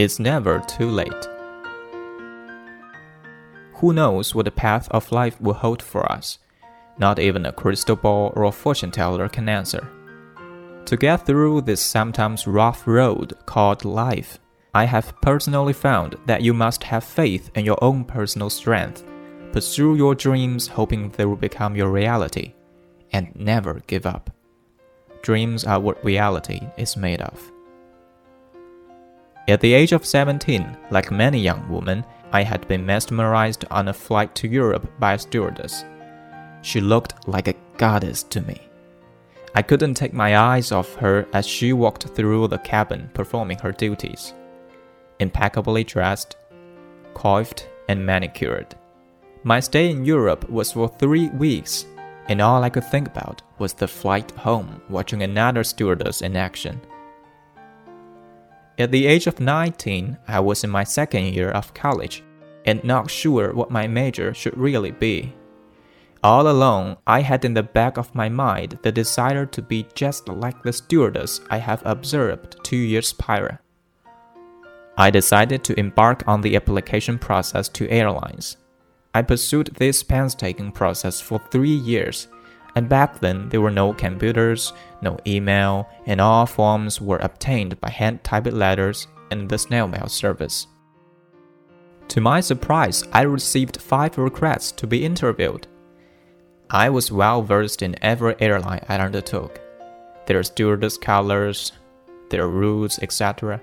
It's never too late. Who knows what the path of life will hold for us? Not even a crystal ball or a fortune teller can answer. To get through this sometimes rough road called life, I have personally found that you must have faith in your own personal strength, pursue your dreams hoping they will become your reality, and never give up. Dreams are what reality is made of. At the age of 17, like many young women, I had been mesmerized on a flight to Europe by a stewardess. She looked like a goddess to me. I couldn't take my eyes off her as she walked through the cabin performing her duties. Impeccably dressed, coiffed, and manicured. My stay in Europe was for three weeks, and all I could think about was the flight home watching another stewardess in action. At the age of 19, I was in my second year of college and not sure what my major should really be. All along, I had in the back of my mind the desire to be just like the stewardess I have observed two years prior. I decided to embark on the application process to airlines. I pursued this painstaking process for three years and back then there were no computers, no email, and all forms were obtained by hand typed letters and the snail mail service. To my surprise, I received five requests to be interviewed. I was well versed in every airline I undertook, their stewardess colors, their rules, etc.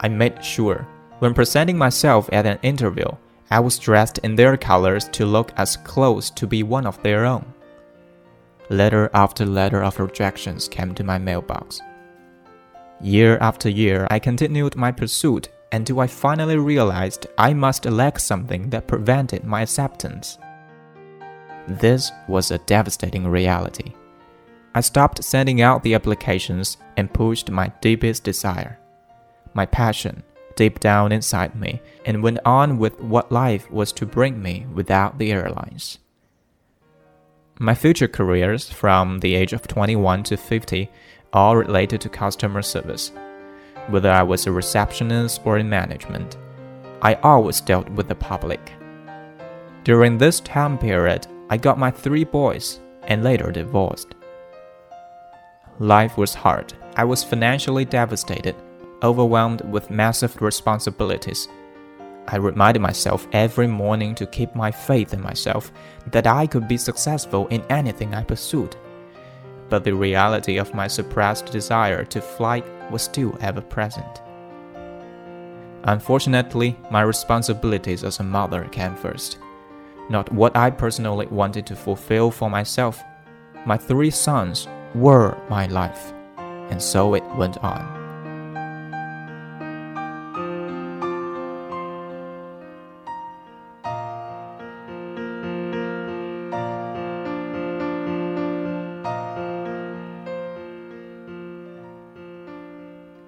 I made sure, when presenting myself at an interview, I was dressed in their colors to look as close to be one of their own. Letter after letter of rejections came to my mailbox. Year after year, I continued my pursuit until I finally realized I must lack something that prevented my acceptance. This was a devastating reality. I stopped sending out the applications and pushed my deepest desire, my passion, deep down inside me, and went on with what life was to bring me without the airlines. My future careers from the age of 21 to 50 all related to customer service. Whether I was a receptionist or in management, I always dealt with the public. During this time period, I got my three boys and later divorced. Life was hard. I was financially devastated, overwhelmed with massive responsibilities I reminded myself every morning to keep my faith in myself that I could be successful in anything I pursued. But the reality of my suppressed desire to fly was still ever present. Unfortunately, my responsibilities as a mother came first. Not what I personally wanted to fulfill for myself. My three sons were my life, and so it went on.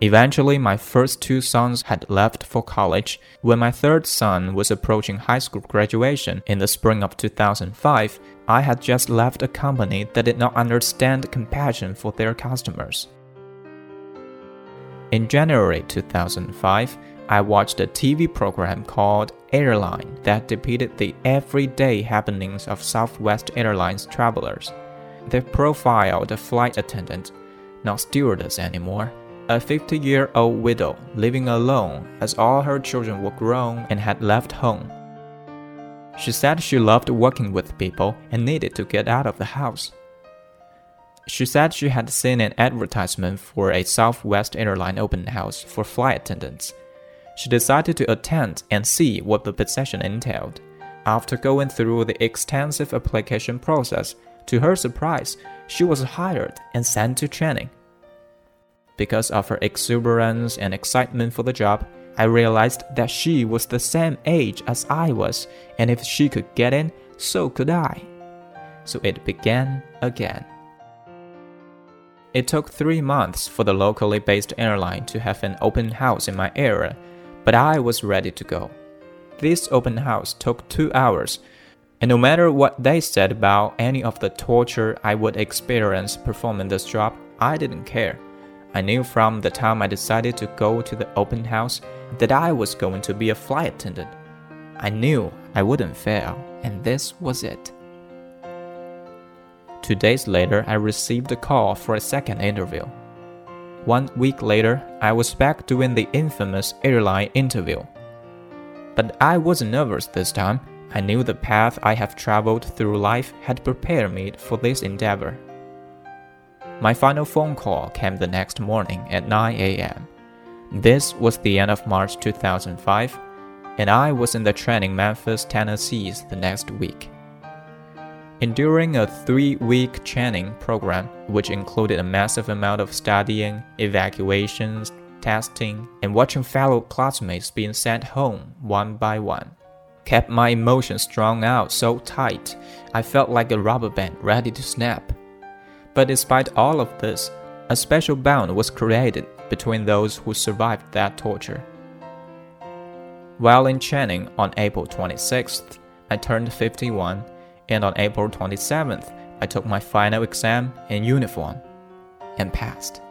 Eventually, my first two sons had left for college. When my third son was approaching high school graduation in the spring of 2005, I had just left a company that did not understand compassion for their customers. In January 2005, I watched a TV program called Airline that depicted the everyday happenings of Southwest Airlines travelers. They profiled a flight attendant, not stewardess anymore a 50 year old widow living alone as all her children were grown and had left home. She said she loved working with people and needed to get out of the house. She said she had seen an advertisement for a Southwest airline open house for flight attendants. She decided to attend and see what the position entailed. After going through the extensive application process, to her surprise, she was hired and sent to training. Because of her exuberance and excitement for the job, I realized that she was the same age as I was, and if she could get in, so could I. So it began again. It took three months for the locally based airline to have an open house in my area, but I was ready to go. This open house took two hours, and no matter what they said about any of the torture I would experience performing this job, I didn't care. I knew from the time I decided to go to the open house that I was going to be a flight attendant. I knew I wouldn't fail, and this was it. Two days later, I received a call for a second interview. One week later, I was back doing the infamous airline interview. But I wasn't nervous this time. I knew the path I have traveled through life had prepared me for this endeavor. My final phone call came the next morning at 9 a.m. This was the end of March 2005, and I was in the training Memphis, Tennessee the next week. Enduring a three week training program, which included a massive amount of studying, evacuations, testing, and watching fellow classmates being sent home one by one, kept my emotions strung out so tight I felt like a rubber band ready to snap. But despite all of this, a special bond was created between those who survived that torture. While in Channing on April 26th, I turned 51, and on April 27th, I took my final exam in uniform and passed.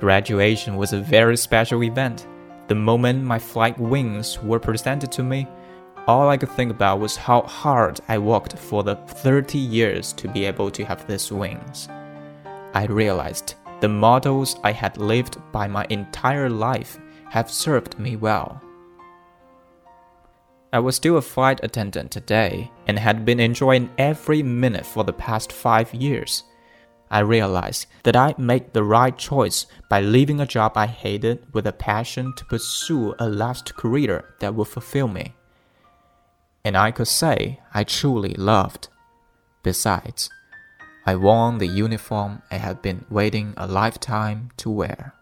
Graduation was a very special event. The moment my flight wings were presented to me, all I could think about was how hard I worked for the 30 years to be able to have these wings. I realized the models I had lived by my entire life have served me well. I was still a flight attendant today and had been enjoying every minute for the past five years. I realized that I made the right choice by leaving a job I hated with a passion to pursue a last career that would fulfill me and I could say I truly loved. Besides, I wore the uniform I had been waiting a lifetime to wear.